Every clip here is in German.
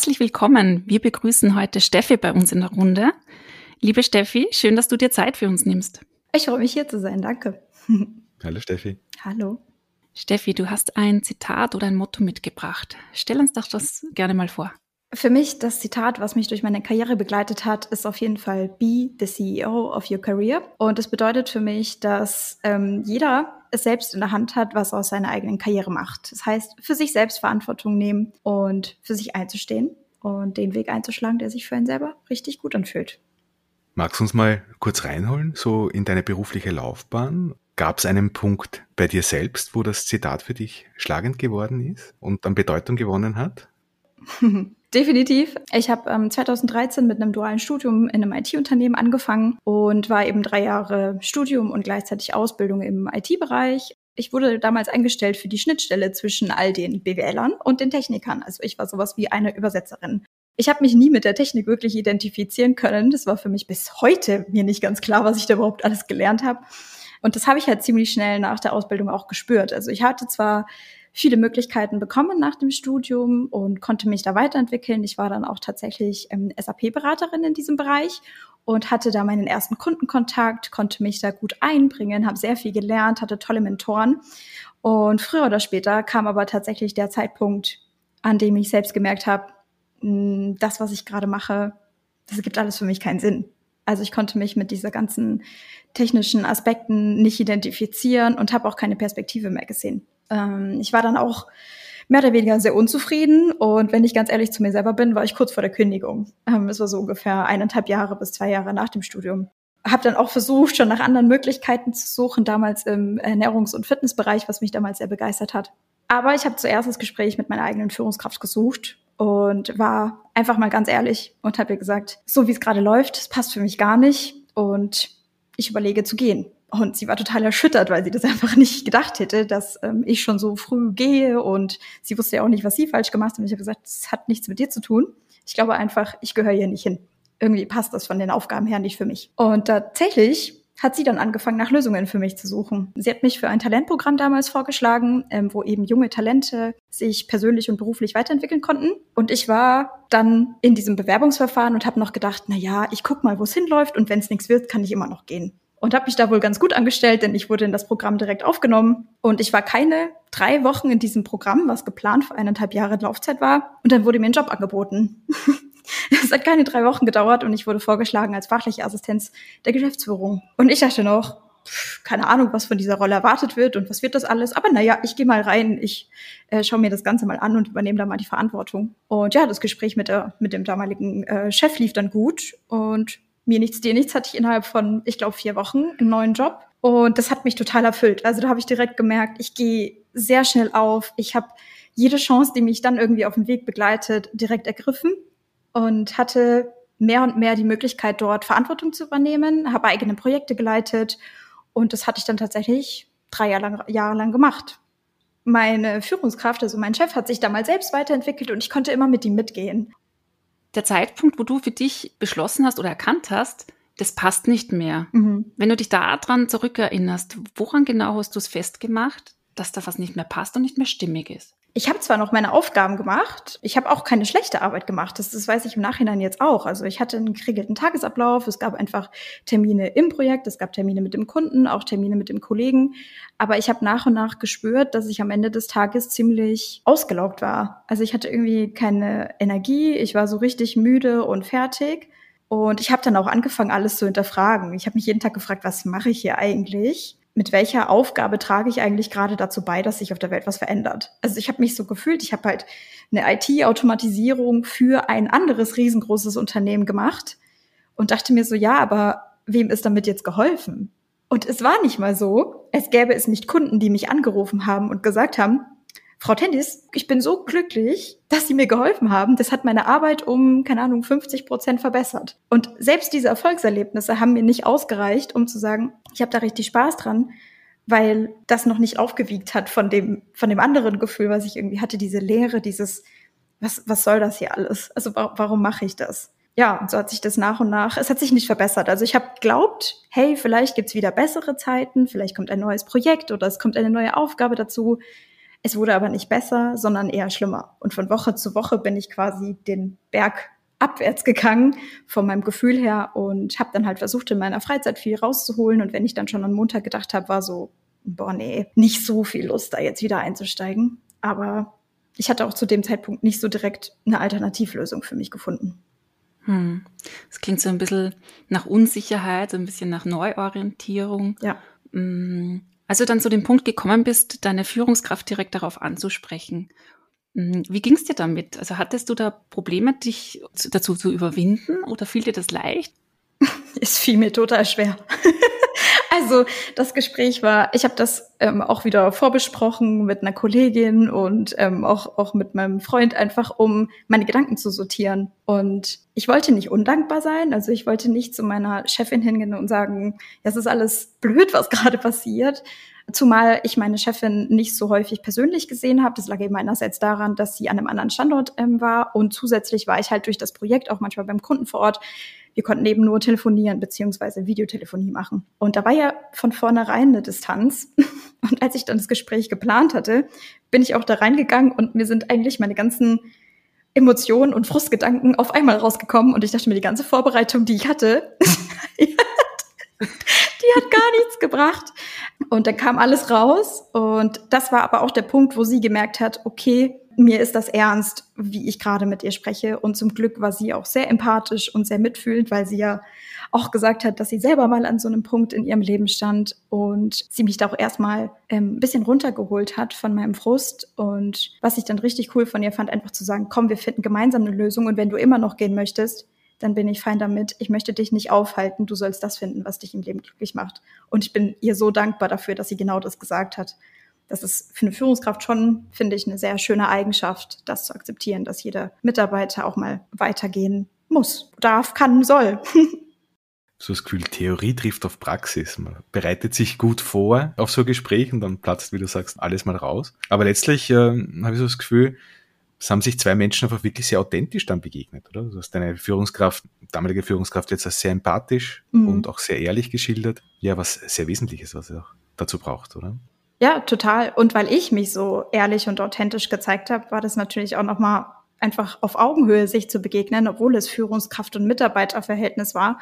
Herzlich willkommen. Wir begrüßen heute Steffi bei uns in der Runde. Liebe Steffi, schön, dass du dir Zeit für uns nimmst. Ich freue mich hier zu sein, danke. Hallo Steffi. Hallo. Steffi, du hast ein Zitat oder ein Motto mitgebracht. Stell uns doch das gerne mal vor. Für mich das Zitat, was mich durch meine Karriere begleitet hat, ist auf jeden Fall Be the CEO of your career. Und es bedeutet für mich, dass ähm, jeder es selbst in der Hand hat, was er aus seiner eigenen Karriere macht. Das heißt, für sich selbst Verantwortung nehmen und für sich einzustehen und den Weg einzuschlagen, der sich für einen selber richtig gut anfühlt. Magst du uns mal kurz reinholen, so in deine berufliche Laufbahn? Gab es einen Punkt bei dir selbst, wo das Zitat für dich schlagend geworden ist und an Bedeutung gewonnen hat? Definitiv. Ich habe ähm, 2013 mit einem dualen Studium in einem IT-Unternehmen angefangen und war eben drei Jahre Studium und gleichzeitig Ausbildung im IT-Bereich. Ich wurde damals eingestellt für die Schnittstelle zwischen all den BWLern und den Technikern. Also ich war sowas wie eine Übersetzerin. Ich habe mich nie mit der Technik wirklich identifizieren können. Das war für mich bis heute mir nicht ganz klar, was ich da überhaupt alles gelernt habe. Und das habe ich halt ziemlich schnell nach der Ausbildung auch gespürt. Also ich hatte zwar viele Möglichkeiten bekommen nach dem Studium und konnte mich da weiterentwickeln. Ich war dann auch tatsächlich ähm, SAP-Beraterin in diesem Bereich und hatte da meinen ersten Kundenkontakt, konnte mich da gut einbringen, habe sehr viel gelernt, hatte tolle Mentoren. Und früher oder später kam aber tatsächlich der Zeitpunkt, an dem ich selbst gemerkt habe, hm, das, was ich gerade mache, das gibt alles für mich keinen Sinn. Also ich konnte mich mit dieser ganzen technischen Aspekten nicht identifizieren und habe auch keine Perspektive mehr gesehen. Ähm, ich war dann auch mehr oder weniger sehr unzufrieden und wenn ich ganz ehrlich zu mir selber bin, war ich kurz vor der Kündigung. Ähm, es war so ungefähr eineinhalb Jahre bis zwei Jahre nach dem Studium. Habe dann auch versucht, schon nach anderen Möglichkeiten zu suchen, damals im Ernährungs- und Fitnessbereich, was mich damals sehr begeistert hat. Aber ich habe zuerst das Gespräch mit meiner eigenen Führungskraft gesucht und war einfach mal ganz ehrlich und habe ihr gesagt, so wie es gerade läuft, es passt für mich gar nicht und ich überlege zu gehen. Und sie war total erschüttert, weil sie das einfach nicht gedacht hätte, dass ähm, ich schon so früh gehe und sie wusste ja auch nicht, was sie falsch gemacht hat. Und ich habe gesagt, das hat nichts mit dir zu tun. Ich glaube einfach, ich gehöre hier nicht hin. Irgendwie passt das von den Aufgaben her nicht für mich. Und tatsächlich hat sie dann angefangen, nach Lösungen für mich zu suchen. Sie hat mich für ein Talentprogramm damals vorgeschlagen, ähm, wo eben junge Talente sich persönlich und beruflich weiterentwickeln konnten. Und ich war dann in diesem Bewerbungsverfahren und habe noch gedacht, na ja, ich guck mal, wo es hinläuft und wenn es nichts wird, kann ich immer noch gehen und habe mich da wohl ganz gut angestellt, denn ich wurde in das Programm direkt aufgenommen und ich war keine drei Wochen in diesem Programm, was geplant für eineinhalb Jahre Laufzeit war und dann wurde mir ein Job angeboten. Es hat keine drei Wochen gedauert und ich wurde vorgeschlagen als fachliche Assistenz der Geschäftsführung. Und ich dachte noch, keine Ahnung, was von dieser Rolle erwartet wird und was wird das alles. Aber naja, ich gehe mal rein, ich äh, schaue mir das Ganze mal an und übernehme da mal die Verantwortung. Und ja, das Gespräch mit, der, mit dem damaligen äh, Chef lief dann gut und mir nichts, dir nichts hatte ich innerhalb von, ich glaube, vier Wochen einen neuen Job. Und das hat mich total erfüllt. Also da habe ich direkt gemerkt, ich gehe sehr schnell auf. Ich habe jede Chance, die mich dann irgendwie auf dem Weg begleitet, direkt ergriffen und hatte mehr und mehr die Möglichkeit, dort Verantwortung zu übernehmen, habe eigene Projekte geleitet und das hatte ich dann tatsächlich drei Jahre lang, Jahre lang gemacht. Meine Führungskraft, also mein Chef, hat sich damals selbst weiterentwickelt und ich konnte immer mit ihm mitgehen der Zeitpunkt, wo du für dich beschlossen hast oder erkannt hast, das passt nicht mehr. Mhm. Wenn du dich daran zurückerinnerst, woran genau hast du es festgemacht, dass da was nicht mehr passt und nicht mehr stimmig ist? Ich habe zwar noch meine Aufgaben gemacht, ich habe auch keine schlechte Arbeit gemacht, das, das weiß ich im Nachhinein jetzt auch. Also ich hatte einen geregelten Tagesablauf, es gab einfach Termine im Projekt, es gab Termine mit dem Kunden, auch Termine mit dem Kollegen. Aber ich habe nach und nach gespürt, dass ich am Ende des Tages ziemlich ausgelaugt war. Also ich hatte irgendwie keine Energie, ich war so richtig müde und fertig. Und ich habe dann auch angefangen, alles zu hinterfragen. Ich habe mich jeden Tag gefragt, was mache ich hier eigentlich? Mit welcher Aufgabe trage ich eigentlich gerade dazu bei, dass sich auf der Welt was verändert. Also ich habe mich so gefühlt, ich habe halt eine IT-Automatisierung für ein anderes riesengroßes Unternehmen gemacht und dachte mir so, ja, aber wem ist damit jetzt geholfen? Und es war nicht mal so, es gäbe es nicht Kunden, die mich angerufen haben und gesagt haben, Frau Tendis, ich bin so glücklich, dass Sie mir geholfen haben. Das hat meine Arbeit um, keine Ahnung, 50 Prozent verbessert. Und selbst diese Erfolgserlebnisse haben mir nicht ausgereicht, um zu sagen, ich habe da richtig Spaß dran, weil das noch nicht aufgewiegt hat von dem, von dem anderen Gefühl, was ich irgendwie hatte, diese Leere, dieses, was, was soll das hier alles? Also warum mache ich das? Ja, und so hat sich das nach und nach, es hat sich nicht verbessert. Also ich habe glaubt, hey, vielleicht gibt's wieder bessere Zeiten, vielleicht kommt ein neues Projekt oder es kommt eine neue Aufgabe dazu. Es wurde aber nicht besser, sondern eher schlimmer. Und von Woche zu Woche bin ich quasi den Berg abwärts gegangen von meinem Gefühl her und habe dann halt versucht, in meiner Freizeit viel rauszuholen. Und wenn ich dann schon an Montag gedacht habe, war so, boah, nee, nicht so viel Lust, da jetzt wieder einzusteigen. Aber ich hatte auch zu dem Zeitpunkt nicht so direkt eine Alternativlösung für mich gefunden. Hm. Das klingt so ein bisschen nach Unsicherheit, so ein bisschen nach Neuorientierung. Ja. Hm. Als du dann zu dem Punkt gekommen bist, deine Führungskraft direkt darauf anzusprechen, wie ging es dir damit? Also hattest du da Probleme, dich dazu zu überwinden oder fiel dir das leicht? Es fiel mir total schwer. also das Gespräch war, ich habe das ähm, auch wieder vorbesprochen mit einer Kollegin und ähm, auch, auch mit meinem Freund, einfach um meine Gedanken zu sortieren. Und ich wollte nicht undankbar sein, also ich wollte nicht zu meiner Chefin hingehen und sagen, ja, es ist alles blöd, was gerade passiert. Zumal ich meine Chefin nicht so häufig persönlich gesehen habe. Das lag eben einerseits daran, dass sie an einem anderen Standort ähm, war und zusätzlich war ich halt durch das Projekt auch manchmal beim Kunden vor Ort. Wir konnten eben nur telefonieren beziehungsweise Videotelefonie machen. Und da war ja von vornherein eine Distanz. Und als ich dann das Gespräch geplant hatte, bin ich auch da reingegangen und mir sind eigentlich meine ganzen Emotionen und Frustgedanken auf einmal rausgekommen. Und ich dachte mir, die ganze Vorbereitung, die ich hatte, die hat gar nichts gebracht. Und dann kam alles raus. Und das war aber auch der Punkt, wo sie gemerkt hat, okay, mir ist das ernst, wie ich gerade mit ihr spreche. Und zum Glück war sie auch sehr empathisch und sehr mitfühlend, weil sie ja auch gesagt hat, dass sie selber mal an so einem Punkt in ihrem Leben stand und sie mich da auch erstmal ähm, ein bisschen runtergeholt hat von meinem Frust. Und was ich dann richtig cool von ihr fand, einfach zu sagen, komm, wir finden gemeinsam eine Lösung und wenn du immer noch gehen möchtest, dann bin ich fein damit. Ich möchte dich nicht aufhalten. Du sollst das finden, was dich im Leben glücklich macht. Und ich bin ihr so dankbar dafür, dass sie genau das gesagt hat. Das ist für eine Führungskraft schon, finde ich, eine sehr schöne Eigenschaft, das zu akzeptieren, dass jeder Mitarbeiter auch mal weitergehen muss, darf, kann, soll. so das Gefühl, Theorie trifft auf Praxis. Man bereitet sich gut vor auf so ein Gespräch und dann platzt, wie du sagst, alles mal raus. Aber letztlich äh, habe ich so das Gefühl, es haben sich zwei Menschen einfach wirklich sehr authentisch dann begegnet, oder? Du hast deine Führungskraft, damalige Führungskraft jetzt als sehr empathisch mhm. und auch sehr ehrlich geschildert. Ja, was sehr Wesentliches, was er auch dazu braucht, oder? Ja, total. Und weil ich mich so ehrlich und authentisch gezeigt habe, war das natürlich auch nochmal einfach auf Augenhöhe sich zu begegnen, obwohl es Führungskraft- und Mitarbeiterverhältnis war.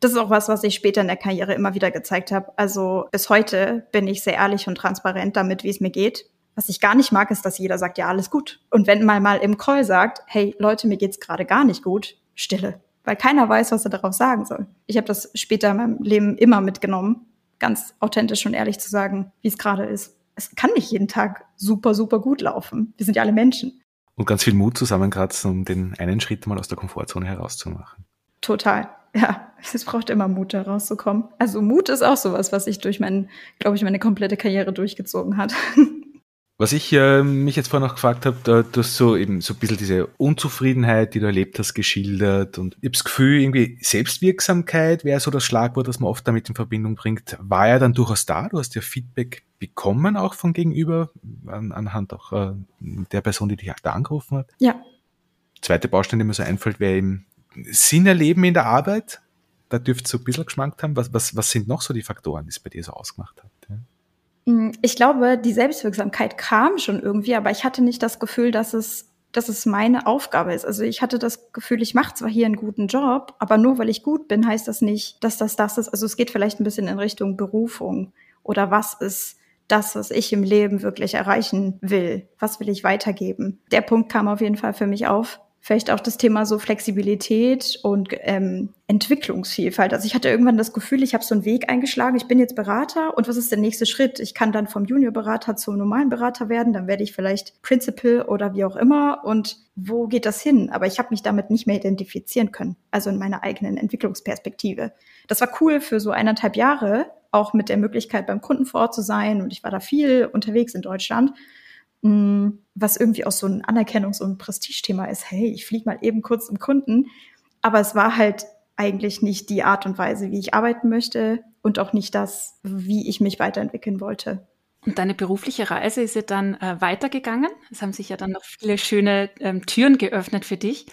Das ist auch was, was ich später in der Karriere immer wieder gezeigt habe. Also bis heute bin ich sehr ehrlich und transparent damit, wie es mir geht. Was ich gar nicht mag, ist, dass jeder sagt, ja, alles gut. Und wenn man mal im Call sagt, hey Leute, mir geht's gerade gar nicht gut, Stille. Weil keiner weiß, was er darauf sagen soll. Ich habe das später in meinem Leben immer mitgenommen, ganz authentisch und ehrlich zu sagen, wie es gerade ist. Es kann nicht jeden Tag super, super gut laufen. Wir sind ja alle Menschen. Und ganz viel Mut zusammenkratzen, um den einen Schritt mal aus der Komfortzone herauszumachen. Total. Ja, es braucht immer Mut, da rauszukommen. Also Mut ist auch sowas, was sich durch mein, glaube ich, meine komplette Karriere durchgezogen hat. Was ich äh, mich jetzt vorhin noch gefragt habe, du hast so eben so ein bisschen diese Unzufriedenheit, die du erlebt hast, geschildert und ich habe das Gefühl, irgendwie Selbstwirksamkeit wäre so das Schlagwort, das man oft damit in Verbindung bringt. War ja dann durchaus da, du hast ja Feedback bekommen auch von gegenüber, an, anhand auch äh, der Person, die dich da angerufen hat. Ja. Zweite Baustein, die mir so einfällt, wäre eben Sinn erleben in der Arbeit. Da dürft ihr so ein bisschen geschmankt haben. Was, was, was sind noch so die Faktoren, die es bei dir so ausgemacht hat? Mm, ich glaube, die Selbstwirksamkeit kam schon irgendwie, aber ich hatte nicht das Gefühl, dass es, dass es meine Aufgabe ist. Also ich hatte das Gefühl, ich mache zwar hier einen guten Job, aber nur weil ich gut bin, heißt das nicht, dass das das ist. Also es geht vielleicht ein bisschen in Richtung Berufung oder was ist das, was ich im Leben wirklich erreichen will? Was will ich weitergeben? Der Punkt kam auf jeden Fall für mich auf vielleicht auch das Thema so Flexibilität und ähm, Entwicklungsvielfalt. Also ich hatte irgendwann das Gefühl, ich habe so einen Weg eingeschlagen, ich bin jetzt Berater und was ist der nächste Schritt? Ich kann dann vom Juniorberater zum normalen Berater werden, dann werde ich vielleicht Principal oder wie auch immer und wo geht das hin? Aber ich habe mich damit nicht mehr identifizieren können, also in meiner eigenen Entwicklungsperspektive. Das war cool für so eineinhalb Jahre, auch mit der Möglichkeit beim Kunden vor Ort zu sein und ich war da viel unterwegs in Deutschland. Mm, was irgendwie auch so ein Anerkennungs- und Prestigethema ist. Hey, ich fliege mal eben kurz zum Kunden. Aber es war halt eigentlich nicht die Art und Weise, wie ich arbeiten möchte und auch nicht das, wie ich mich weiterentwickeln wollte. Und deine berufliche Reise ist ja dann äh, weitergegangen. Es haben sich ja dann noch viele schöne ähm, Türen geöffnet für dich.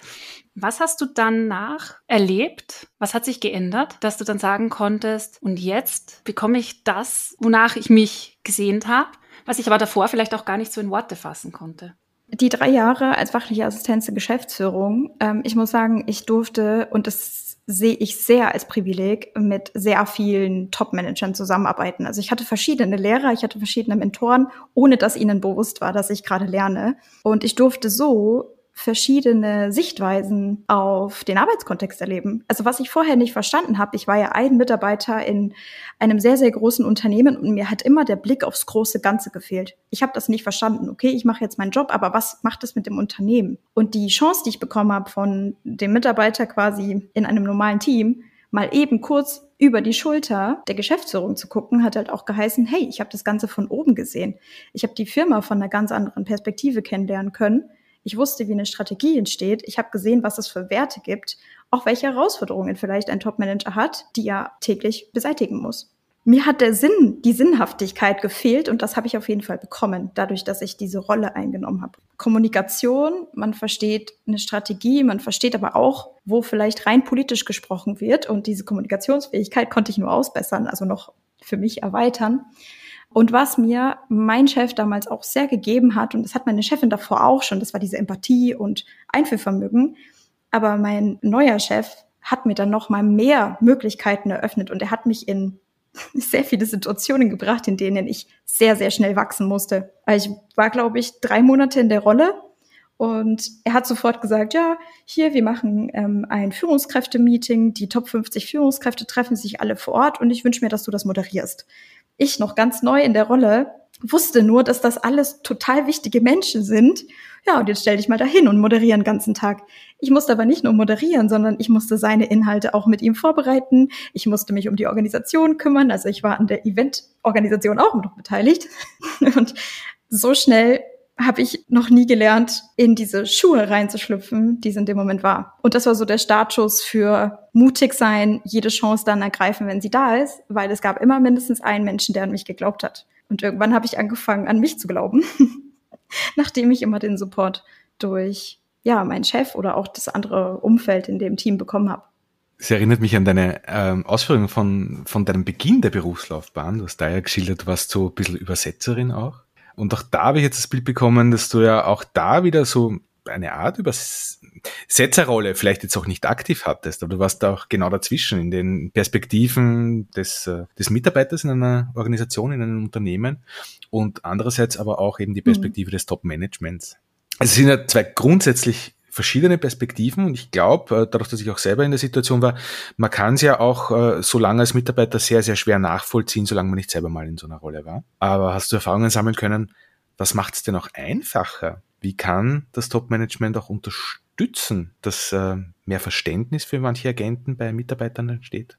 Was hast du danach erlebt? Was hat sich geändert, dass du dann sagen konntest, und jetzt bekomme ich das, wonach ich mich gesehnt habe, was ich aber davor vielleicht auch gar nicht so in Worte fassen konnte? Die drei Jahre als fachliche Assistenz der Geschäftsführung, ähm, ich muss sagen, ich durfte, und das sehe ich sehr als Privileg, mit sehr vielen Top-Managern zusammenarbeiten. Also ich hatte verschiedene Lehrer, ich hatte verschiedene Mentoren, ohne dass ihnen bewusst war, dass ich gerade lerne. Und ich durfte so verschiedene Sichtweisen auf den Arbeitskontext erleben. Also was ich vorher nicht verstanden habe, ich war ja ein Mitarbeiter in einem sehr, sehr großen Unternehmen und mir hat immer der Blick aufs große Ganze gefehlt. Ich habe das nicht verstanden. Okay, ich mache jetzt meinen Job, aber was macht es mit dem Unternehmen? Und die Chance, die ich bekommen habe von dem Mitarbeiter quasi in einem normalen Team, mal eben kurz über die Schulter der Geschäftsführung zu gucken, hat halt auch geheißen, hey, ich habe das Ganze von oben gesehen. Ich habe die Firma von einer ganz anderen Perspektive kennenlernen können ich wusste, wie eine Strategie entsteht. Ich habe gesehen, was es für Werte gibt, auch welche Herausforderungen vielleicht ein Top-Manager hat, die er täglich beseitigen muss. Mir hat der Sinn, die Sinnhaftigkeit gefehlt und das habe ich auf jeden Fall bekommen, dadurch, dass ich diese Rolle eingenommen habe. Kommunikation, man versteht eine Strategie, man versteht aber auch, wo vielleicht rein politisch gesprochen wird und diese Kommunikationsfähigkeit konnte ich nur ausbessern, also noch für mich erweitern. Und was mir mein Chef damals auch sehr gegeben hat, und das hat meine Chefin davor auch schon, das war diese Empathie und Einfühlvermögen. Aber mein neuer Chef hat mir dann noch mal mehr Möglichkeiten eröffnet und er hat mich in sehr viele Situationen gebracht, in denen ich sehr, sehr schnell wachsen musste. Also ich war, glaube ich, drei Monate in der Rolle und er hat sofort gesagt, ja, hier, wir machen ähm, ein Führungskräfte-Meeting, die Top 50 Führungskräfte treffen sich alle vor Ort und ich wünsche mir, dass du das moderierst ich noch ganz neu in der Rolle, wusste nur, dass das alles total wichtige Menschen sind. Ja, und jetzt stell dich mal dahin und moderieren den ganzen Tag. Ich musste aber nicht nur moderieren, sondern ich musste seine Inhalte auch mit ihm vorbereiten. Ich musste mich um die Organisation kümmern. Also ich war an der Eventorganisation auch noch beteiligt. Und so schnell habe ich noch nie gelernt, in diese Schuhe reinzuschlüpfen, die es in dem Moment war. Und das war so der Startschuss für mutig sein, jede Chance dann ergreifen, wenn sie da ist, weil es gab immer mindestens einen Menschen, der an mich geglaubt hat. Und irgendwann habe ich angefangen, an mich zu glauben, nachdem ich immer den Support durch ja meinen Chef oder auch das andere Umfeld in dem Team bekommen habe. Es erinnert mich an deine ähm, Ausführungen von, von deinem Beginn der Berufslaufbahn. Du hast da ja geschildert, du warst so ein bisschen Übersetzerin auch. Und auch da habe ich jetzt das Bild bekommen, dass du ja auch da wieder so eine Art Übersetzerrolle vielleicht jetzt auch nicht aktiv hattest, aber du warst da auch genau dazwischen in den Perspektiven des, äh, des Mitarbeiters in einer Organisation, in einem Unternehmen und andererseits aber auch eben die mhm. Perspektive mhm. des Top-Managements. Also es sind ja zwei grundsätzlich verschiedene Perspektiven und ich glaube, äh, dadurch, dass ich auch selber in der Situation war, man kann es ja auch äh, so lange als Mitarbeiter sehr, sehr schwer nachvollziehen, solange man nicht selber mal in so einer Rolle war. Aber hast du Erfahrungen sammeln können, was macht es denn auch einfacher? Wie kann das Top-Management auch unterstützen, dass äh, mehr Verständnis für manche Agenten bei Mitarbeitern entsteht?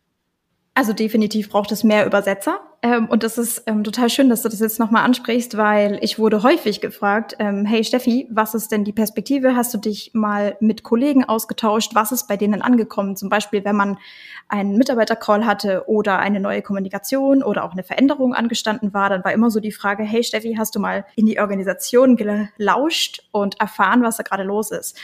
Also definitiv braucht es mehr Übersetzer. Ähm, und das ist ähm, total schön, dass du das jetzt nochmal ansprichst, weil ich wurde häufig gefragt, ähm, hey Steffi, was ist denn die Perspektive? Hast du dich mal mit Kollegen ausgetauscht? Was ist bei denen angekommen? Zum Beispiel, wenn man einen Mitarbeitercall hatte oder eine neue Kommunikation oder auch eine Veränderung angestanden war, dann war immer so die Frage, hey Steffi, hast du mal in die Organisation gelauscht und erfahren, was da gerade los ist?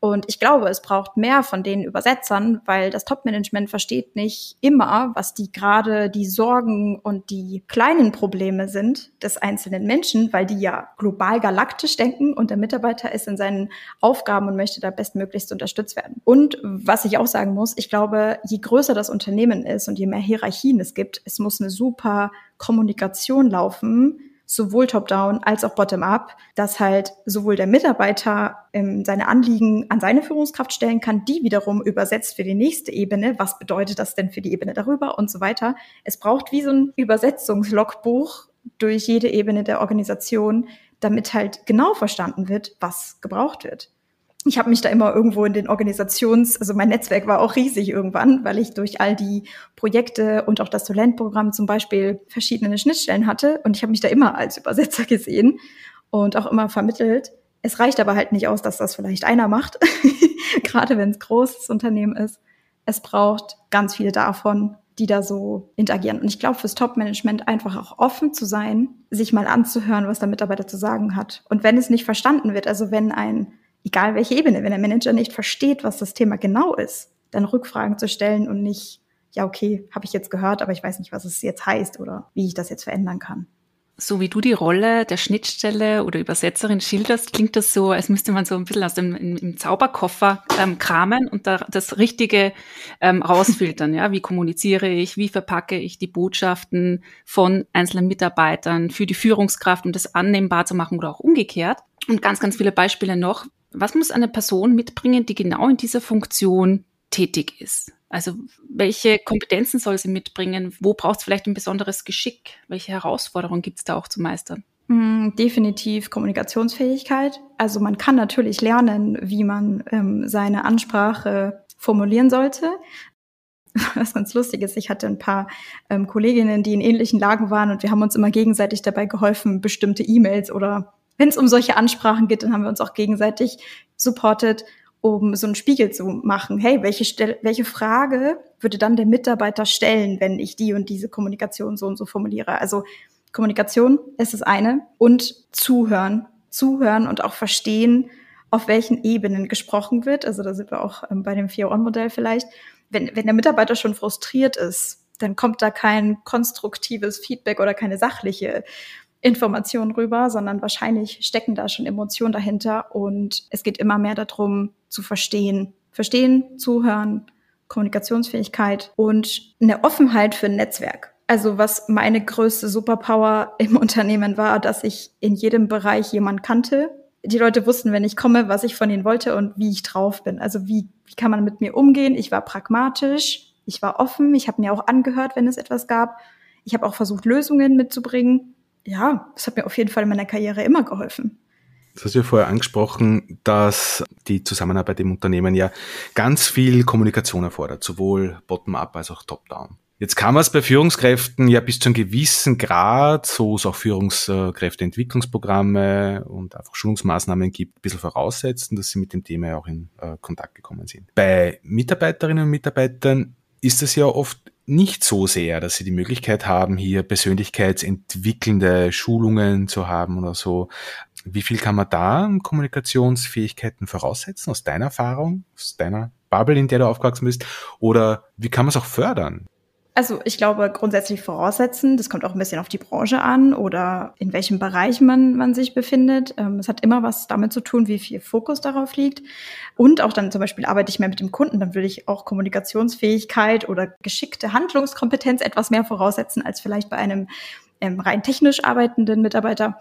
Und ich glaube, es braucht mehr von den Übersetzern, weil das Top-Management versteht nicht immer, was die gerade die Sorgen und die kleinen Probleme sind des einzelnen Menschen, weil die ja global galaktisch denken und der Mitarbeiter ist in seinen Aufgaben und möchte da bestmöglichst unterstützt werden. Und was ich auch sagen muss, ich glaube, je größer das Unternehmen ist und je mehr Hierarchien es gibt, es muss eine super Kommunikation laufen, sowohl top-down als auch bottom-up, dass halt sowohl der Mitarbeiter ähm, seine Anliegen an seine Führungskraft stellen kann, die wiederum übersetzt für die nächste Ebene. Was bedeutet das denn für die Ebene darüber und so weiter? Es braucht wie so ein Übersetzungslogbuch durch jede Ebene der Organisation, damit halt genau verstanden wird, was gebraucht wird ich habe mich da immer irgendwo in den Organisations, also mein Netzwerk war auch riesig irgendwann, weil ich durch all die Projekte und auch das Talentprogramm zum Beispiel verschiedene Schnittstellen hatte und ich habe mich da immer als Übersetzer gesehen. und auch immer vermittelt. Es reicht aber halt nicht aus, dass das vielleicht einer macht, gerade wenn es großes Unternehmen ist. Es braucht ganz viele davon, die da so interagieren. Und ich glaube, fürs Top-Management einfach auch offen zu sein, sich mal anzuhören, was der Mitarbeiter zu sagen hat. Und wenn es nicht verstanden wird, also wenn ein, egal welche Ebene, wenn der Manager nicht versteht, was das Thema genau ist, dann Rückfragen zu stellen und nicht, ja, okay, habe ich jetzt gehört, aber ich weiß nicht, was es jetzt heißt oder wie ich das jetzt verändern kann so wie du die Rolle der Schnittstelle oder Übersetzerin schilderst, klingt das so, als müsste man so ein bisschen aus dem im, Zauberkoffer ähm, kramen und da das Richtige ähm, rausfiltern. Ja, wie kommuniziere ich, wie verpacke ich die Botschaften von einzelnen Mitarbeitern für die Führungskraft, um das annehmbar zu machen oder auch umgekehrt. Und ganz, ganz viele Beispiele noch. Was muss eine Person mitbringen, die genau in dieser Funktion tätig ist? Also welche Kompetenzen soll sie mitbringen? Wo braucht es vielleicht ein besonderes Geschick? Welche Herausforderungen gibt es da auch zu meistern? Mm, definitiv Kommunikationsfähigkeit. Also man kann natürlich lernen, wie man ähm, seine Ansprache formulieren sollte. Was ganz lustig ist, ich hatte ein paar ähm, Kolleginnen, die in ähnlichen Lagen waren und wir haben uns immer gegenseitig dabei geholfen, bestimmte E-Mails oder wenn es um solche Ansprachen geht, dann haben wir uns auch gegenseitig supportet um so einen Spiegel zu machen. Hey, welche, Stelle, welche Frage würde dann der Mitarbeiter stellen, wenn ich die und diese Kommunikation so und so formuliere? Also Kommunikation ist das eine und zuhören. Zuhören und auch verstehen, auf welchen Ebenen gesprochen wird. Also da sind wir auch ähm, bei dem 4-On-Modell vielleicht. Wenn, wenn der Mitarbeiter schon frustriert ist, dann kommt da kein konstruktives Feedback oder keine sachliche Information rüber, sondern wahrscheinlich stecken da schon Emotionen dahinter und es geht immer mehr darum zu verstehen. Verstehen, zuhören, Kommunikationsfähigkeit und eine Offenheit für ein Netzwerk. Also was meine größte Superpower im Unternehmen war, dass ich in jedem Bereich jemand kannte. Die Leute wussten, wenn ich komme, was ich von ihnen wollte und wie ich drauf bin. Also wie, wie kann man mit mir umgehen? Ich war pragmatisch, ich war offen, ich habe mir auch angehört, wenn es etwas gab. Ich habe auch versucht, Lösungen mitzubringen ja, das hat mir auf jeden Fall in meiner Karriere immer geholfen. Das hast du ja vorher angesprochen, dass die Zusammenarbeit im Unternehmen ja ganz viel Kommunikation erfordert, sowohl bottom-up als auch top-down. Jetzt kann man es bei Führungskräften ja bis zu einem gewissen Grad, so es auch Führungskräfteentwicklungsprogramme und einfach Schulungsmaßnahmen gibt, ein bisschen voraussetzen, dass sie mit dem Thema ja auch in äh, Kontakt gekommen sind. Bei Mitarbeiterinnen und Mitarbeitern ist es ja oft nicht so sehr, dass sie die Möglichkeit haben, hier persönlichkeitsentwickelnde Schulungen zu haben oder so. Wie viel kann man da Kommunikationsfähigkeiten voraussetzen aus deiner Erfahrung, aus deiner Bubble, in der du aufgewachsen bist? Oder wie kann man es auch fördern? Also ich glaube grundsätzlich voraussetzen, das kommt auch ein bisschen auf die Branche an oder in welchem Bereich man, man sich befindet. Ähm, es hat immer was damit zu tun, wie viel Fokus darauf liegt. Und auch dann zum Beispiel arbeite ich mehr mit dem Kunden, dann würde ich auch Kommunikationsfähigkeit oder geschickte Handlungskompetenz etwas mehr voraussetzen als vielleicht bei einem ähm, rein technisch arbeitenden Mitarbeiter.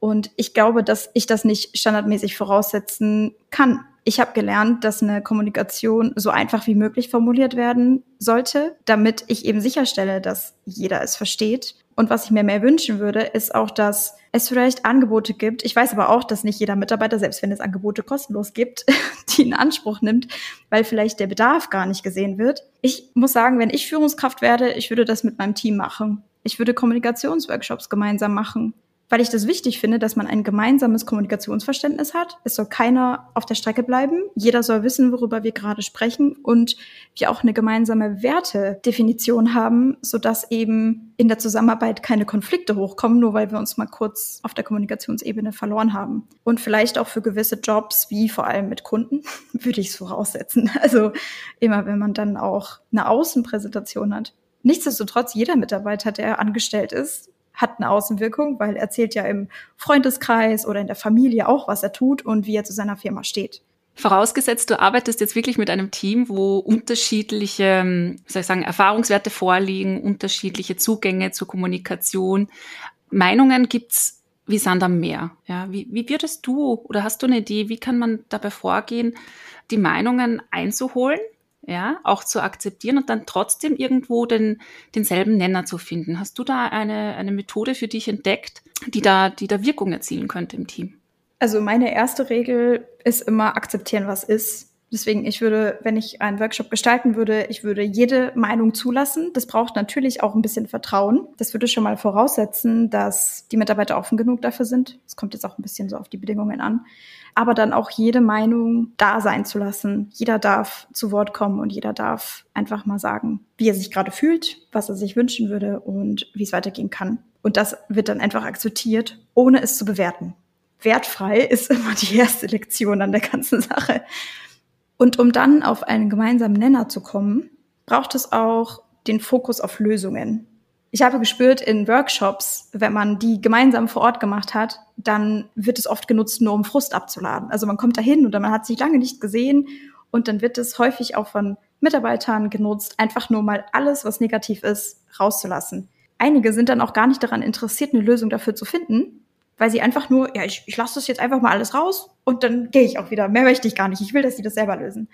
Und ich glaube, dass ich das nicht standardmäßig voraussetzen kann ich habe gelernt, dass eine Kommunikation so einfach wie möglich formuliert werden sollte, damit ich eben sicherstelle, dass jeder es versteht. Und was ich mir mehr wünschen würde, ist auch, dass es vielleicht Angebote gibt. Ich weiß aber auch, dass nicht jeder Mitarbeiter, selbst wenn es Angebote kostenlos gibt, die in Anspruch nimmt, weil vielleicht der Bedarf gar nicht gesehen wird. Ich muss sagen, wenn ich Führungskraft werde, ich würde das mit meinem Team machen. Ich würde Kommunikationsworkshops gemeinsam machen weil ich das wichtig finde, dass man ein gemeinsames Kommunikationsverständnis hat. Es soll keiner auf der Strecke bleiben. Jeder soll wissen, worüber wir gerade sprechen und wir auch eine gemeinsame Wertedefinition haben, sodass eben in der Zusammenarbeit keine Konflikte hochkommen, nur weil wir uns mal kurz auf der Kommunikationsebene verloren haben. Und vielleicht auch für gewisse Jobs, wie vor allem mit Kunden, würde ich es voraussetzen. Also immer, wenn man dann auch eine Außenpräsentation hat. Nichtsdestotrotz, jeder Mitarbeiter, der angestellt ist, hat eine Außenwirkung, weil er erzählt ja im Freundeskreis oder in der Familie auch, was er tut und wie er zu seiner Firma steht. Vorausgesetzt, du arbeitest jetzt wirklich mit einem Team, wo unterschiedliche, ähm, soll ich sagen, Erfahrungswerte vorliegen, unterschiedliche Zugänge zur Kommunikation. Meinungen gibt's wie Sand am Meer. Ja, wie, wie würdest du oder hast du eine Idee, wie kann man dabei vorgehen, die Meinungen einzuholen ja, auch zu akzeptieren und dann trotzdem irgendwo den, denselben Nenner zu finden. Hast du da eine, eine Methode für dich entdeckt, die da, die da Wirkung erzielen könnte im Team? Also meine erste Regel ist immer akzeptieren, was ist. Deswegen, ich würde, wenn ich einen Workshop gestalten würde, ich würde jede Meinung zulassen. Das braucht natürlich auch ein bisschen Vertrauen. Das würde schon mal voraussetzen, dass die Mitarbeiter offen genug dafür sind. Es kommt jetzt auch ein bisschen so auf die Bedingungen an. Aber dann auch jede Meinung da sein zu lassen. Jeder darf zu Wort kommen und jeder darf einfach mal sagen, wie er sich gerade fühlt, was er sich wünschen würde und wie es weitergehen kann. Und das wird dann einfach akzeptiert, ohne es zu bewerten. Wertfrei ist immer die erste Lektion an der ganzen Sache. Und um dann auf einen gemeinsamen Nenner zu kommen, braucht es auch den Fokus auf Lösungen. Ich habe gespürt in Workshops, wenn man die gemeinsam vor Ort gemacht hat, dann wird es oft genutzt, nur um Frust abzuladen. Also man kommt dahin oder man hat sich lange nicht gesehen und dann wird es häufig auch von Mitarbeitern genutzt, einfach nur mal alles, was negativ ist, rauszulassen. Einige sind dann auch gar nicht daran interessiert, eine Lösung dafür zu finden, weil sie einfach nur, ja, ich, ich lasse das jetzt einfach mal alles raus und dann gehe ich auch wieder. Mehr möchte ich gar nicht. Ich will, dass sie das selber lösen.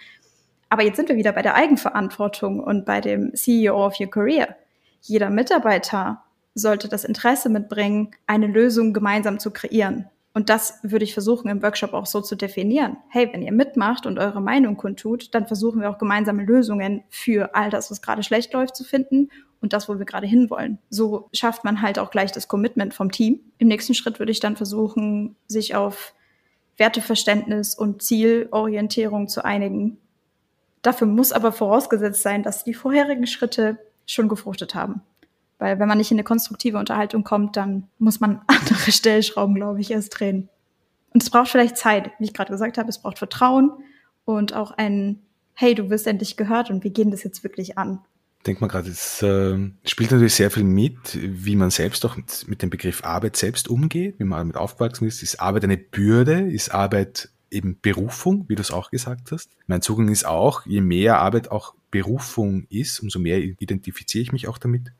Aber jetzt sind wir wieder bei der Eigenverantwortung und bei dem CEO of Your Career. Jeder Mitarbeiter sollte das Interesse mitbringen, eine Lösung gemeinsam zu kreieren. Und das würde ich versuchen im Workshop auch so zu definieren. Hey, wenn ihr mitmacht und eure Meinung kundtut, dann versuchen wir auch gemeinsame Lösungen für all das, was gerade schlecht läuft, zu finden und das, wo wir gerade hinwollen. So schafft man halt auch gleich das Commitment vom Team. Im nächsten Schritt würde ich dann versuchen, sich auf Werteverständnis und Zielorientierung zu einigen. Dafür muss aber vorausgesetzt sein, dass die vorherigen Schritte schon gefruchtet haben. Weil wenn man nicht in eine konstruktive Unterhaltung kommt, dann muss man andere Stellschrauben, glaube ich, erst drehen. Und es braucht vielleicht Zeit, wie ich gerade gesagt habe, es braucht Vertrauen und auch ein, hey, du wirst endlich gehört und wir gehen das jetzt wirklich an denke mal gerade, es äh, spielt natürlich sehr viel mit, wie man selbst auch mit, mit, dem Begriff Arbeit selbst umgeht, wie man damit aufgewachsen ist. Ist Arbeit eine Bürde? Ist Arbeit eben Berufung, wie du es auch gesagt hast? Mein Zugang ist auch, je mehr Arbeit auch Berufung ist, umso mehr identifiziere ich mich auch damit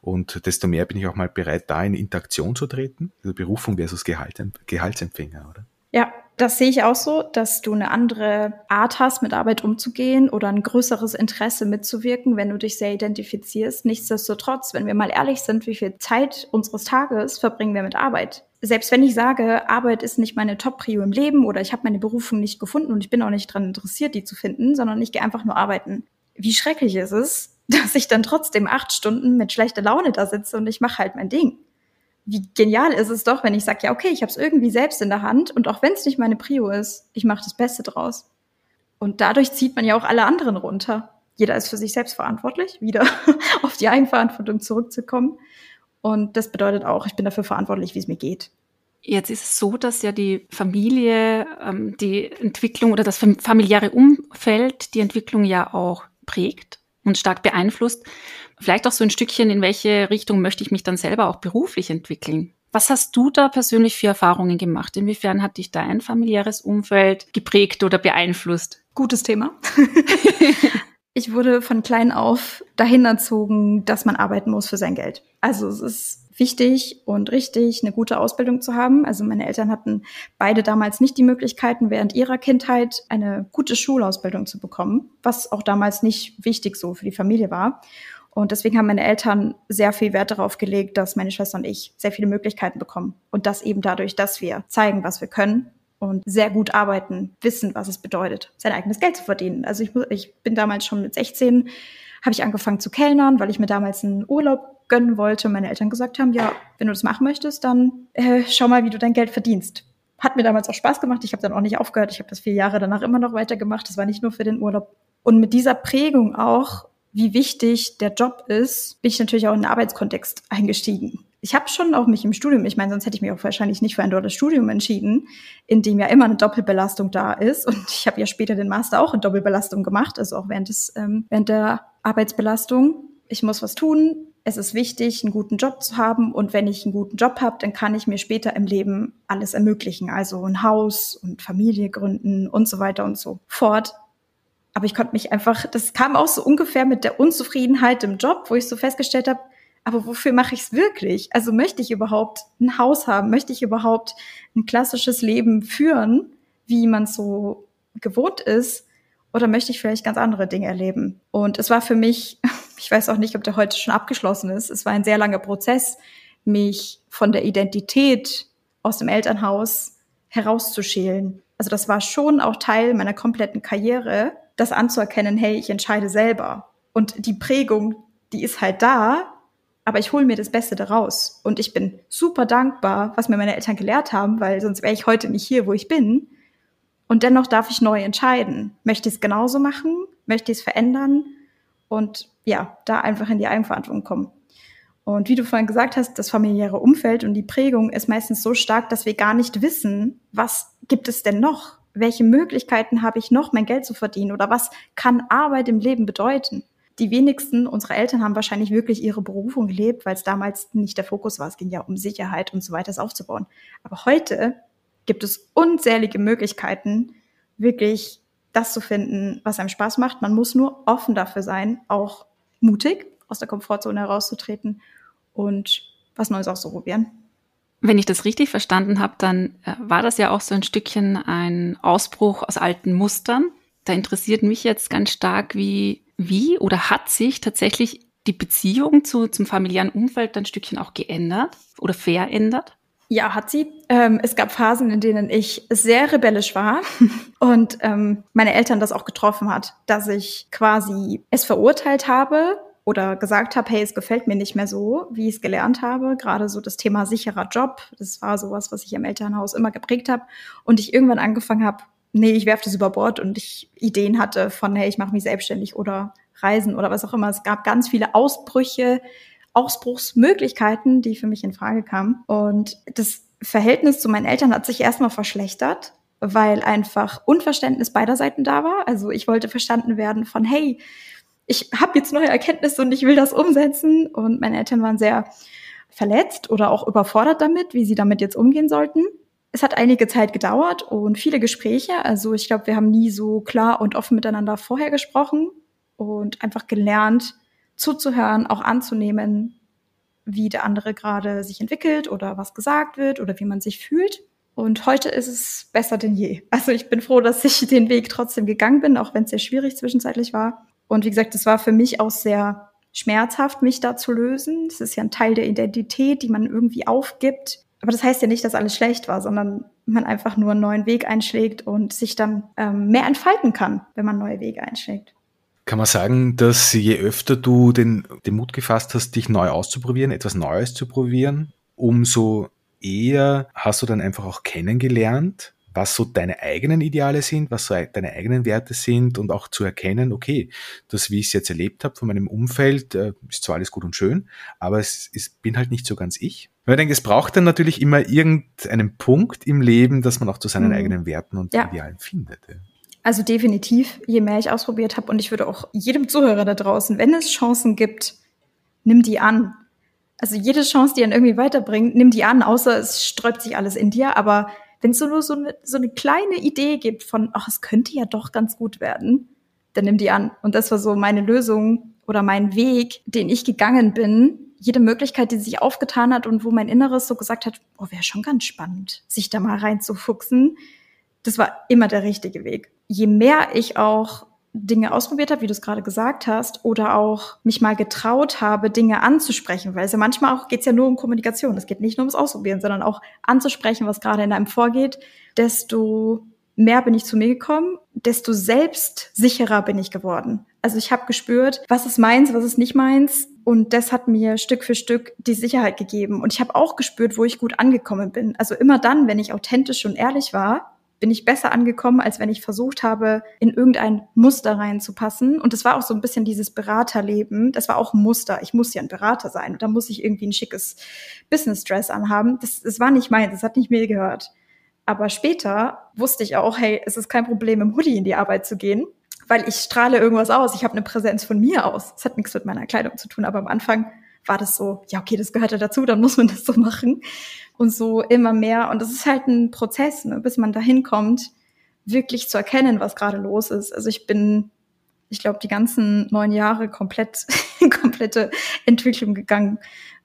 und desto mehr bin ich auch mal bereit, da in Interaktion zu treten. Also Berufung versus Gehalt, Gehaltsempfänger, oder? Ja, das sehe ich auch so, dass du eine andere Art hast, mit Arbeit umzugehen oder ein größeres Interesse mitzuwirken, wenn du dich sehr identifizierst. Nichtsdestotrotz, wenn wir mal ehrlich sind, wie viel Zeit unseres Tages verbringen wir mit Arbeit? Selbst wenn ich sage, Arbeit ist nicht meine Top-Prio im Leben oder ich habe meine Berufung nicht gefunden und ich bin auch nicht daran interessiert, die zu finden, sondern ich gehe einfach nur arbeiten. Wie schrecklich ist es, dass ich dann trotzdem acht Stunden mit schlechter Laune da sitze und ich mache halt mein Ding wie genial ist es doch, wenn ich sage, ja, okay, ich habe es irgendwie selbst in der Hand und auch wenn es nicht meine Prio ist, ich mache das Beste draus. Und dadurch zieht man ja auch alle anderen runter. Jeder ist für sich selbst verantwortlich, wieder auf die Eigenverantwortung zurückzukommen. Und das bedeutet auch, ich bin dafür verantwortlich, wie es mir geht. Jetzt ist es so, dass ja die Familie, ähm, die Entwicklung oder das familiäre Umfeld die Entwicklung ja auch prägt und stark beeinflusst. Vielleicht auch so ein Stückchen, in welche Richtung möchte ich mich dann selber auch beruflich entwickeln. Was hast du da persönlich für Erfahrungen gemacht? Inwiefern hat dich dein familiäres Umfeld geprägt oder beeinflusst? Gutes Thema. ich wurde von klein auf dahin erzogen, dass man arbeiten muss für sein Geld. Also es ist wichtig und richtig, eine gute Ausbildung zu haben. Also meine Eltern hatten beide damals nicht die Möglichkeiten, während ihrer Kindheit eine gute Schulausbildung zu bekommen, was auch damals nicht wichtig so für die Familie war. Und deswegen haben meine Eltern sehr viel Wert darauf gelegt, dass meine Schwester und ich sehr viele Möglichkeiten bekommen. Und das eben dadurch, dass wir zeigen, was wir können und sehr gut arbeiten, wissen, was es bedeutet, sein eigenes Geld zu verdienen. Also ich, ich bin damals schon mit 16, habe ich angefangen zu kellnern, weil ich mir damals einen Urlaub gönnen wollte meine Eltern gesagt haben, ja, wenn du das machen möchtest, dann äh, schau mal, wie du dein Geld verdienst. Hat mir damals auch Spaß gemacht. Ich habe dann auch nicht aufgehört. Ich habe das vier Jahre danach immer noch weitergemacht. Das war nicht nur für den Urlaub. Und mit dieser Prägung auch, wie wichtig der Job ist, bin ich natürlich auch in den Arbeitskontext eingestiegen. Ich habe schon auch mich im Studium, ich meine, sonst hätte ich mich auch wahrscheinlich nicht für ein duales Studium entschieden, in dem ja immer eine Doppelbelastung da ist. Und ich habe ja später den Master auch in Doppelbelastung gemacht, also auch während des ähm, während der Arbeitsbelastung. Ich muss was tun, es ist wichtig, einen guten Job zu haben. Und wenn ich einen guten Job habe, dann kann ich mir später im Leben alles ermöglichen. Also ein Haus und Familie gründen und so weiter und so fort. Aber ich konnte mich einfach, das kam auch so ungefähr mit der Unzufriedenheit im Job, wo ich so festgestellt habe, aber wofür mache ich es wirklich? Also möchte ich überhaupt ein Haus haben? Möchte ich überhaupt ein klassisches Leben führen, wie man so gewohnt ist? Oder möchte ich vielleicht ganz andere Dinge erleben? Und es war für mich ich weiß auch nicht, ob der heute schon abgeschlossen ist. Es war ein sehr langer Prozess, mich von der Identität aus dem Elternhaus herauszuschälen. Also das war schon auch Teil meiner kompletten Karriere, das anzuerkennen, hey, ich entscheide selber. Und die Prägung, die ist halt da, aber ich hole mir das Beste daraus. Und ich bin super dankbar, was mir meine Eltern gelehrt haben, weil sonst wäre ich heute nicht hier, wo ich bin. Und dennoch darf ich neu entscheiden. Möchte ich es genauso machen? Möchte ich es verändern? Und ja, da einfach in die Eigenverantwortung kommen. Und wie du vorhin gesagt hast, das familiäre Umfeld und die Prägung ist meistens so stark, dass wir gar nicht wissen, was gibt es denn noch? Welche Möglichkeiten habe ich noch, mein Geld zu verdienen? Oder was kann Arbeit im Leben bedeuten? Die wenigsten unserer Eltern haben wahrscheinlich wirklich ihre Berufung gelebt, weil es damals nicht der Fokus war. Es ging ja um Sicherheit und so weiter, es aufzubauen. Aber heute gibt es unzählige Möglichkeiten, wirklich das zu finden, was einem Spaß macht. Man muss nur offen dafür sein, auch mutig aus der Komfortzone herauszutreten und was Neues auszuprobieren. Wenn ich das richtig verstanden habe, dann äh, war das ja auch so ein Stückchen ein Ausbruch aus alten Mustern. Da interessiert mich jetzt ganz stark, wie, wie oder hat sich tatsächlich die Beziehung zu, zum familiären Umfeld ein Stückchen auch geändert oder verändert? Ja, hat sie. Ähm, es gab Phasen, in denen ich sehr rebellisch war und ähm, meine Eltern das auch getroffen hat, dass ich quasi es verurteilt habe, oder gesagt habe, hey, es gefällt mir nicht mehr so, wie ich es gelernt habe. Gerade so das Thema sicherer Job, das war sowas, was ich im Elternhaus immer geprägt habe. Und ich irgendwann angefangen habe, nee, ich werfe das über Bord und ich Ideen hatte von, hey, ich mache mich selbstständig oder Reisen oder was auch immer. Es gab ganz viele Ausbrüche, Ausbruchsmöglichkeiten, die für mich in Frage kamen. Und das Verhältnis zu meinen Eltern hat sich erstmal verschlechtert, weil einfach Unverständnis beider Seiten da war. Also ich wollte verstanden werden von, hey, ich habe jetzt neue Erkenntnisse und ich will das umsetzen. Und meine Eltern waren sehr verletzt oder auch überfordert damit, wie sie damit jetzt umgehen sollten. Es hat einige Zeit gedauert und viele Gespräche. Also ich glaube, wir haben nie so klar und offen miteinander vorher gesprochen und einfach gelernt, zuzuhören, auch anzunehmen, wie der andere gerade sich entwickelt oder was gesagt wird oder wie man sich fühlt. Und heute ist es besser denn je. Also ich bin froh, dass ich den Weg trotzdem gegangen bin, auch wenn es sehr schwierig zwischenzeitlich war. Und wie gesagt, es war für mich auch sehr schmerzhaft, mich da zu lösen. Das ist ja ein Teil der Identität, die man irgendwie aufgibt. Aber das heißt ja nicht, dass alles schlecht war, sondern man einfach nur einen neuen Weg einschlägt und sich dann ähm, mehr entfalten kann, wenn man neue Wege einschlägt. Kann man sagen, dass je öfter du den, den Mut gefasst hast, dich neu auszuprobieren, etwas Neues zu probieren, umso eher hast du dann einfach auch kennengelernt, was so deine eigenen Ideale sind, was so deine eigenen Werte sind und auch zu erkennen, okay, das, wie ich es jetzt erlebt habe von meinem Umfeld, äh, ist zwar alles gut und schön, aber es ist, bin halt nicht so ganz ich. Weil ich denke, es braucht dann natürlich immer irgendeinen Punkt im Leben, dass man auch zu seinen mhm. eigenen Werten und ja. Idealen findet. Ja. Also definitiv, je mehr ich ausprobiert habe und ich würde auch jedem Zuhörer da draußen, wenn es Chancen gibt, nimm die an. Also jede Chance, die einen irgendwie weiterbringt, nimm die an, außer es sträubt sich alles in dir, aber wenn es so nur so eine, so eine kleine Idee gibt von, ach, es könnte ja doch ganz gut werden, dann nimm die an. Und das war so meine Lösung oder mein Weg, den ich gegangen bin. Jede Möglichkeit, die sich aufgetan hat und wo mein Inneres so gesagt hat, oh, wäre schon ganz spannend, sich da mal reinzufuchsen. Das war immer der richtige Weg. Je mehr ich auch Dinge ausprobiert habe, wie du es gerade gesagt hast, oder auch mich mal getraut habe, Dinge anzusprechen, weil es ja manchmal auch geht es ja nur um Kommunikation. Es geht nicht nur ums Ausprobieren, sondern auch anzusprechen, was gerade in einem vorgeht, desto mehr bin ich zu mir gekommen, desto selbstsicherer bin ich geworden. Also ich habe gespürt, was ist meins, was ist nicht meins. Und das hat mir Stück für Stück die Sicherheit gegeben. Und ich habe auch gespürt, wo ich gut angekommen bin. Also immer dann, wenn ich authentisch und ehrlich war, bin ich besser angekommen, als wenn ich versucht habe, in irgendein Muster reinzupassen. Und das war auch so ein bisschen dieses Beraterleben. Das war auch ein Muster. Ich muss ja ein Berater sein. Und da muss ich irgendwie ein schickes Business-Dress anhaben. Das, das war nicht meins. Das hat nicht mir gehört. Aber später wusste ich auch, hey, es ist kein Problem, im Hoodie in die Arbeit zu gehen, weil ich strahle irgendwas aus. Ich habe eine Präsenz von mir aus. Es hat nichts mit meiner Kleidung zu tun. Aber am Anfang war das so, ja, okay, das gehört ja dazu, dann muss man das so machen. Und so immer mehr. Und das ist halt ein Prozess, ne, bis man dahin kommt, wirklich zu erkennen, was gerade los ist. Also ich bin, ich glaube, die ganzen neun Jahre komplett, komplette Entwicklung gegangen.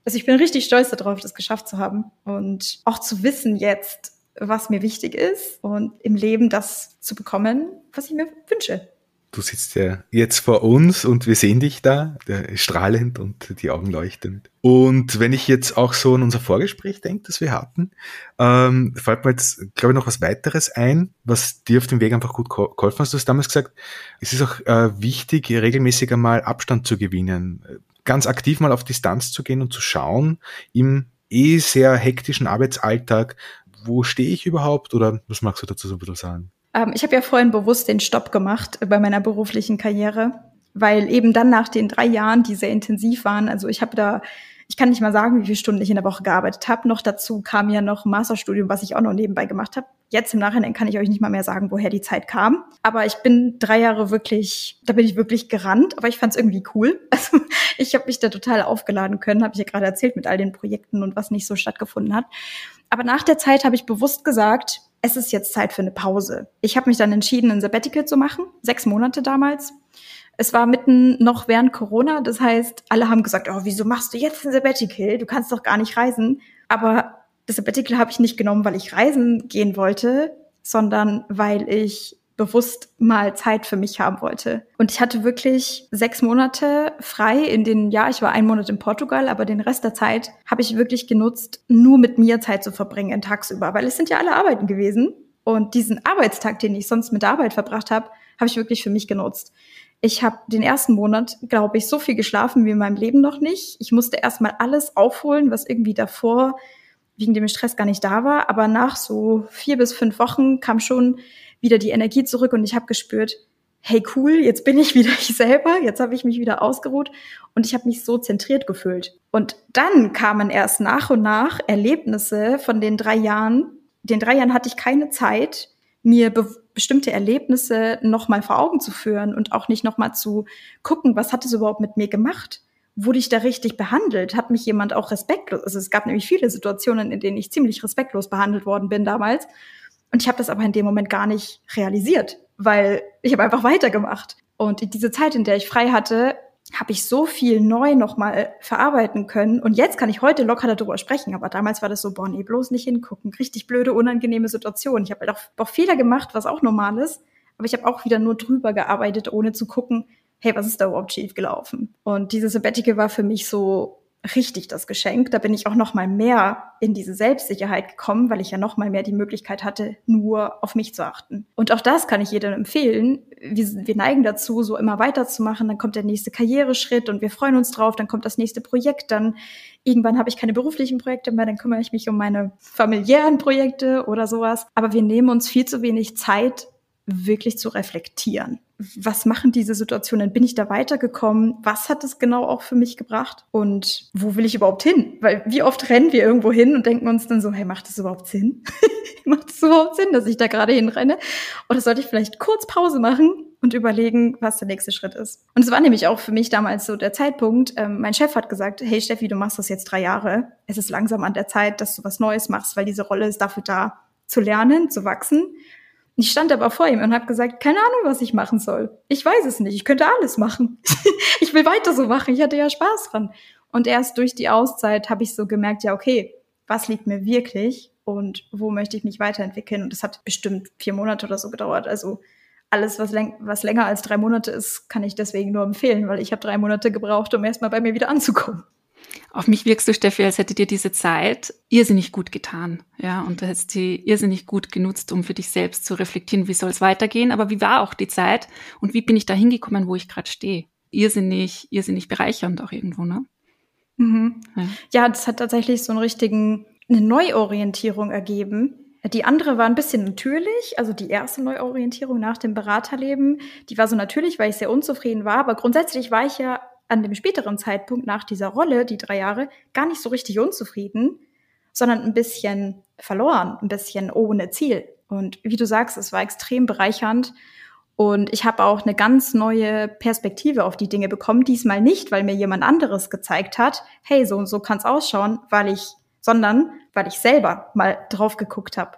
Also ich bin richtig stolz darauf, das geschafft zu haben. Und auch zu wissen jetzt, was mir wichtig ist und im Leben das zu bekommen, was ich mir wünsche. Du sitzt ja jetzt vor uns und wir sehen dich da, strahlend und die Augen leuchtend. Und wenn ich jetzt auch so an unser Vorgespräch denke, das wir hatten, ähm, fällt mir jetzt, glaube ich, noch was weiteres ein, was dir auf dem Weg einfach gut geholfen hast. Du hast damals gesagt, es ist auch äh, wichtig, regelmäßig einmal Abstand zu gewinnen, ganz aktiv mal auf Distanz zu gehen und zu schauen, im eh sehr hektischen Arbeitsalltag, wo stehe ich überhaupt oder was magst du dazu so ein bisschen sagen? Ähm, ich habe ja vorhin bewusst den Stopp gemacht bei meiner beruflichen Karriere, weil eben dann nach den drei Jahren, die sehr intensiv waren, also ich habe da ich kann nicht mal sagen, wie viele Stunden ich in der Woche gearbeitet habe. Noch dazu kam ja noch ein Masterstudium, was ich auch noch nebenbei gemacht habe. Jetzt im Nachhinein kann ich euch nicht mal mehr sagen, woher die Zeit kam. Aber ich bin drei Jahre wirklich, da bin ich wirklich gerannt, aber ich fand es irgendwie cool. Also ich habe mich da total aufgeladen können, habe ich ja gerade erzählt mit all den Projekten und was nicht so stattgefunden hat. Aber nach der Zeit habe ich bewusst gesagt, es ist jetzt Zeit für eine Pause. Ich habe mich dann entschieden, ein Sabbatical zu machen, sechs Monate damals. Es war mitten noch während Corona, das heißt, alle haben gesagt, oh, wieso machst du jetzt ein Sabbatical? Du kannst doch gar nicht reisen. Aber das Sabbatical habe ich nicht genommen, weil ich reisen gehen wollte, sondern weil ich bewusst mal Zeit für mich haben wollte. Und ich hatte wirklich sechs Monate frei in den, ja, ich war einen Monat in Portugal, aber den Rest der Zeit habe ich wirklich genutzt, nur mit mir Zeit zu verbringen, tagsüber, weil es sind ja alle Arbeiten gewesen. Und diesen Arbeitstag, den ich sonst mit der Arbeit verbracht habe, habe ich wirklich für mich genutzt. Ich habe den ersten Monat, glaube ich, so viel geschlafen wie in meinem Leben noch nicht. Ich musste erstmal alles aufholen, was irgendwie davor wegen dem Stress gar nicht da war. Aber nach so vier bis fünf Wochen kam schon wieder die Energie zurück und ich habe gespürt, hey cool, jetzt bin ich wieder ich selber, jetzt habe ich mich wieder ausgeruht und ich habe mich so zentriert gefühlt. Und dann kamen erst nach und nach Erlebnisse von den drei Jahren. Den drei Jahren hatte ich keine Zeit, mir be bestimmte Erlebnisse nochmal vor Augen zu führen und auch nicht nochmal zu gucken, was hat es überhaupt mit mir gemacht? Wurde ich da richtig behandelt? Hat mich jemand auch respektlos? Also es gab nämlich viele Situationen, in denen ich ziemlich respektlos behandelt worden bin damals. Und ich habe das aber in dem Moment gar nicht realisiert, weil ich habe einfach weitergemacht. Und in diese Zeit, in der ich frei hatte, habe ich so viel neu nochmal verarbeiten können. Und jetzt kann ich heute locker darüber sprechen. Aber damals war das so, boah, nee, bloß nicht hingucken. Richtig blöde, unangenehme Situation. Ich habe halt auch, auch Fehler gemacht, was auch normal ist. Aber ich habe auch wieder nur drüber gearbeitet, ohne zu gucken, hey, was ist da überhaupt schief gelaufen? Und dieses Sabbatical war für mich so richtig das Geschenk. Da bin ich auch noch mal mehr in diese Selbstsicherheit gekommen, weil ich ja noch mal mehr die Möglichkeit hatte, nur auf mich zu achten. Und auch das kann ich jedem empfehlen. Wir, wir neigen dazu, so immer weiterzumachen. Dann kommt der nächste Karriereschritt und wir freuen uns drauf. Dann kommt das nächste Projekt. Dann irgendwann habe ich keine beruflichen Projekte mehr. Dann kümmere ich mich um meine familiären Projekte oder sowas. Aber wir nehmen uns viel zu wenig Zeit, wirklich zu reflektieren. Was machen diese Situationen? Bin ich da weitergekommen? Was hat es genau auch für mich gebracht? Und wo will ich überhaupt hin? Weil wie oft rennen wir irgendwo hin und denken uns dann so, hey, macht das überhaupt Sinn? macht es überhaupt Sinn, dass ich da gerade hinrenne? Oder sollte ich vielleicht kurz Pause machen und überlegen, was der nächste Schritt ist? Und es war nämlich auch für mich damals so der Zeitpunkt. Ähm, mein Chef hat gesagt, hey Steffi, du machst das jetzt drei Jahre. Es ist langsam an der Zeit, dass du was Neues machst, weil diese Rolle ist dafür da, zu lernen, zu wachsen ich stand aber vor ihm und habe gesagt, keine Ahnung, was ich machen soll. Ich weiß es nicht. Ich könnte alles machen. ich will weiter so machen. Ich hatte ja Spaß dran. Und erst durch die Auszeit habe ich so gemerkt, ja, okay, was liegt mir wirklich und wo möchte ich mich weiterentwickeln? Und das hat bestimmt vier Monate oder so gedauert. Also alles, was, läng was länger als drei Monate ist, kann ich deswegen nur empfehlen, weil ich habe drei Monate gebraucht, um erstmal bei mir wieder anzukommen. Auf mich wirkst du, Steffi, als hätte dir diese Zeit irrsinnig gut getan. Ja, und du hättest die irrsinnig gut genutzt, um für dich selbst zu reflektieren, wie soll es weitergehen, aber wie war auch die Zeit und wie bin ich da hingekommen, wo ich gerade stehe. Irrsinnig, irrsinnig bereichernd auch irgendwo, ne? Mhm. Ja. ja, das hat tatsächlich so einen richtigen, eine Neuorientierung ergeben. Die andere war ein bisschen natürlich, also die erste Neuorientierung nach dem Beraterleben, die war so natürlich, weil ich sehr unzufrieden war, aber grundsätzlich war ich ja an dem späteren Zeitpunkt nach dieser Rolle, die drei Jahre, gar nicht so richtig unzufrieden, sondern ein bisschen verloren, ein bisschen ohne Ziel. Und wie du sagst, es war extrem bereichernd. Und ich habe auch eine ganz neue Perspektive auf die Dinge bekommen. Diesmal nicht, weil mir jemand anderes gezeigt hat, hey, so und so kann es ausschauen, weil ich, sondern weil ich selber mal drauf geguckt habe.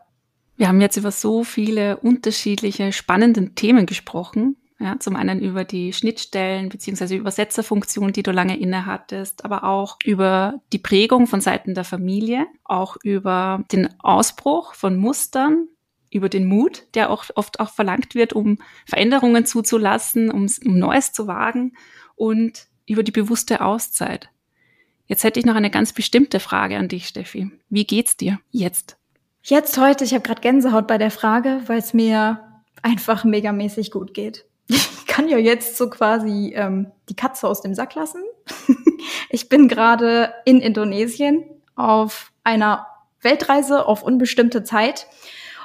Wir haben jetzt über so viele unterschiedliche, spannende Themen gesprochen. Ja, zum einen über die Schnittstellen beziehungsweise Übersetzerfunktion, die du lange innehattest, aber auch über die Prägung von Seiten der Familie, auch über den Ausbruch von Mustern, über den Mut, der auch oft auch verlangt wird, um Veränderungen zuzulassen, um, um Neues zu wagen und über die bewusste Auszeit. Jetzt hätte ich noch eine ganz bestimmte Frage an dich, Steffi. Wie geht's dir jetzt? Jetzt heute, ich habe gerade Gänsehaut bei der Frage, weil es mir einfach megamäßig gut geht. Ich kann ja jetzt so quasi ähm, die Katze aus dem Sack lassen. ich bin gerade in Indonesien auf einer Weltreise auf unbestimmte Zeit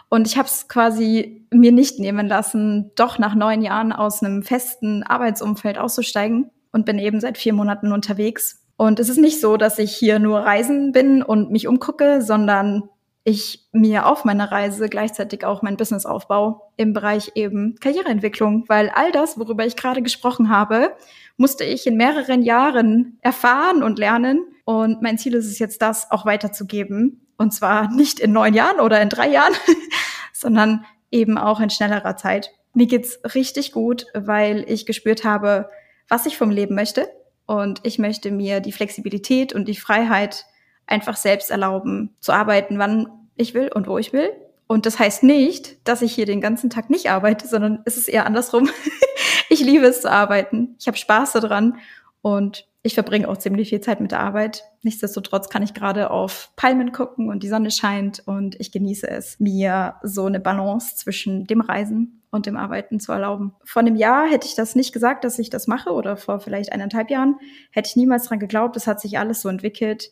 und ich habe es quasi mir nicht nehmen lassen, doch nach neun Jahren aus einem festen Arbeitsumfeld auszusteigen und bin eben seit vier Monaten unterwegs. Und es ist nicht so, dass ich hier nur reisen bin und mich umgucke, sondern ich mir auf meiner Reise gleichzeitig auch mein Business aufbaue im Bereich eben Karriereentwicklung, weil all das, worüber ich gerade gesprochen habe, musste ich in mehreren Jahren erfahren und lernen. Und mein Ziel ist es jetzt, das auch weiterzugeben und zwar nicht in neun Jahren oder in drei Jahren, sondern eben auch in schnellerer Zeit. Mir geht's richtig gut, weil ich gespürt habe, was ich vom Leben möchte. Und ich möchte mir die Flexibilität und die Freiheit einfach selbst erlauben, zu arbeiten, wann ich will und wo ich will. Und das heißt nicht, dass ich hier den ganzen Tag nicht arbeite, sondern es ist eher andersrum. ich liebe es zu arbeiten. Ich habe Spaß daran und ich verbringe auch ziemlich viel Zeit mit der Arbeit. Nichtsdestotrotz kann ich gerade auf Palmen gucken und die Sonne scheint und ich genieße es, mir so eine Balance zwischen dem Reisen und dem Arbeiten zu erlauben. Vor einem Jahr hätte ich das nicht gesagt, dass ich das mache oder vor vielleicht eineinhalb Jahren hätte ich niemals dran geglaubt. Es hat sich alles so entwickelt.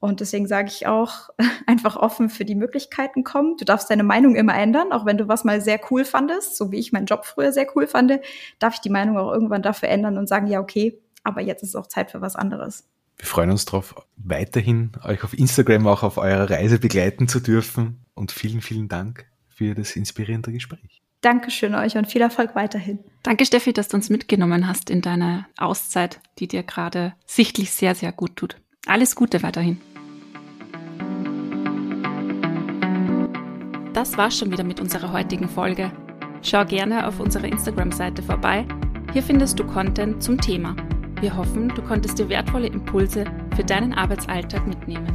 Und deswegen sage ich auch, einfach offen für die Möglichkeiten kommen. Du darfst deine Meinung immer ändern, auch wenn du was mal sehr cool fandest, so wie ich meinen Job früher sehr cool fand, darf ich die Meinung auch irgendwann dafür ändern und sagen, ja, okay, aber jetzt ist auch Zeit für was anderes. Wir freuen uns darauf, weiterhin euch auf Instagram auch auf eurer Reise begleiten zu dürfen. Und vielen, vielen Dank für das inspirierende Gespräch. Dankeschön euch und viel Erfolg weiterhin. Danke, Steffi, dass du uns mitgenommen hast in deine Auszeit, die dir gerade sichtlich sehr, sehr gut tut. Alles Gute weiterhin. Das war's schon wieder mit unserer heutigen Folge. Schau gerne auf unserer Instagram-Seite vorbei. Hier findest du Content zum Thema. Wir hoffen, du konntest dir wertvolle Impulse für deinen Arbeitsalltag mitnehmen.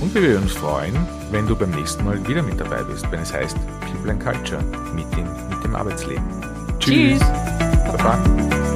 Und wir würden uns freuen, wenn du beim nächsten Mal wieder mit dabei bist, wenn es heißt People and Culture, Meeting mit dem Arbeitsleben. Tschüss. Tschüss. Baba.